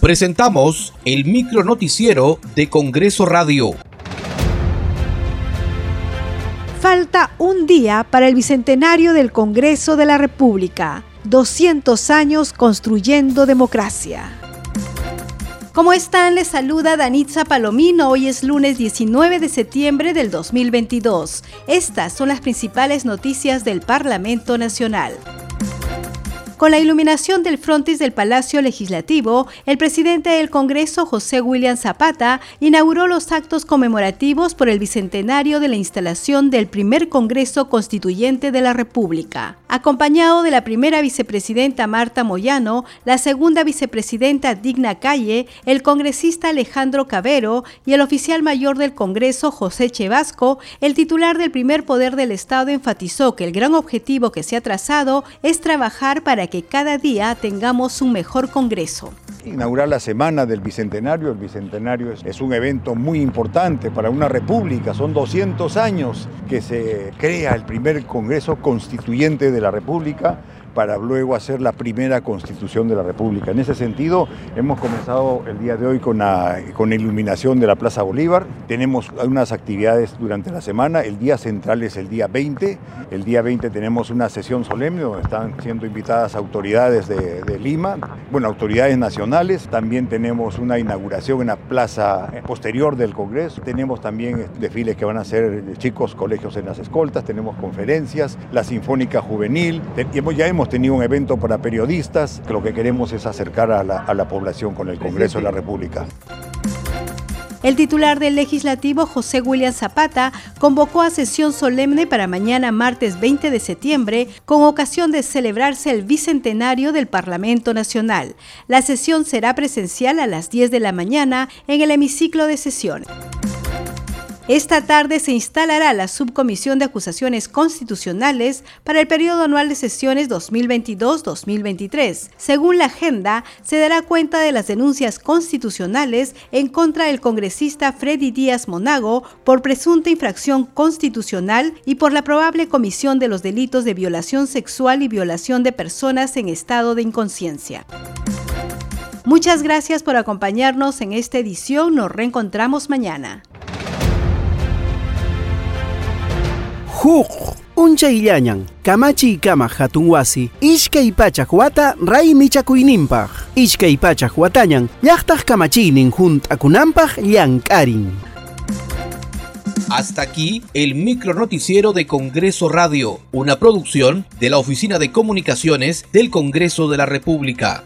Presentamos el micro noticiero de Congreso Radio. Falta un día para el bicentenario del Congreso de la República. 200 años construyendo democracia. ¿Cómo están? Les saluda Danitza Palomino. Hoy es lunes 19 de septiembre del 2022. Estas son las principales noticias del Parlamento Nacional. Con la iluminación del frontis del Palacio Legislativo, el presidente del Congreso, José William Zapata, inauguró los actos conmemorativos por el bicentenario de la instalación del primer Congreso Constituyente de la República. Acompañado de la primera vicepresidenta Marta Moyano, la segunda vicepresidenta Digna Calle, el congresista Alejandro Cabero y el oficial mayor del Congreso, José Chevasco, el titular del primer poder del Estado enfatizó que el gran objetivo que se ha trazado es trabajar para que cada día tengamos un mejor Congreso. Inaugurar la semana del Bicentenario, el Bicentenario es, un evento muy importante para una república, son 200 años que se crea el primer Congreso Constituyente de la República para luego hacer la primera constitución de la República. En ese sentido, hemos comenzado el día de hoy con la, iluminación de la Plaza Bolívar. Tenemos unas actividades durante la semana. El día central es el día 20. El día 20 tenemos una sesión solemne donde están siendo invitadas autoridades de, Lima, bueno, autoridades nacionales. También tenemos una inauguración en la plaza posterior del Congreso. Tenemos también desfiles que van a ser chicos, colegios en las escoltas. Tenemos conferencias, la Sinfónica Juvenil. Ya hemos tenido un evento para periodistas, que lo que queremos es acercar a la, a la población con el Congreso de la República. El titular del legislativo, José William Zapata, convocó a sesión solemne para mañana martes 20 de septiembre con ocasión de celebrarse el bicentenario del Parlamento Nacional. La sesión será presencial a las 10 de la mañana en el hemiciclo de sesión. Esta tarde se instalará la Subcomisión de Acusaciones Constitucionales para el periodo anual de sesiones 2022-2023. Según la agenda, se dará cuenta de las denuncias constitucionales en contra del congresista Freddy Díaz Monago por presunta infracción constitucional y por la probable comisión de los delitos de violación sexual y violación de personas en estado de inconsciencia. Muchas gracias por acompañarnos en esta edición. Nos reencontramos mañana. Huk unchayllañan kamachiy kama hatun wasi ishkay pachak wata ray michakuyninpaq ishkay pachak watañan llaqtaq kamachiynin hunt'akunanpaq llank'arin Hasta aquí el micro noticiero de Congreso Radio, una producción de la Oficina de Comunicaciones del Congreso de la República.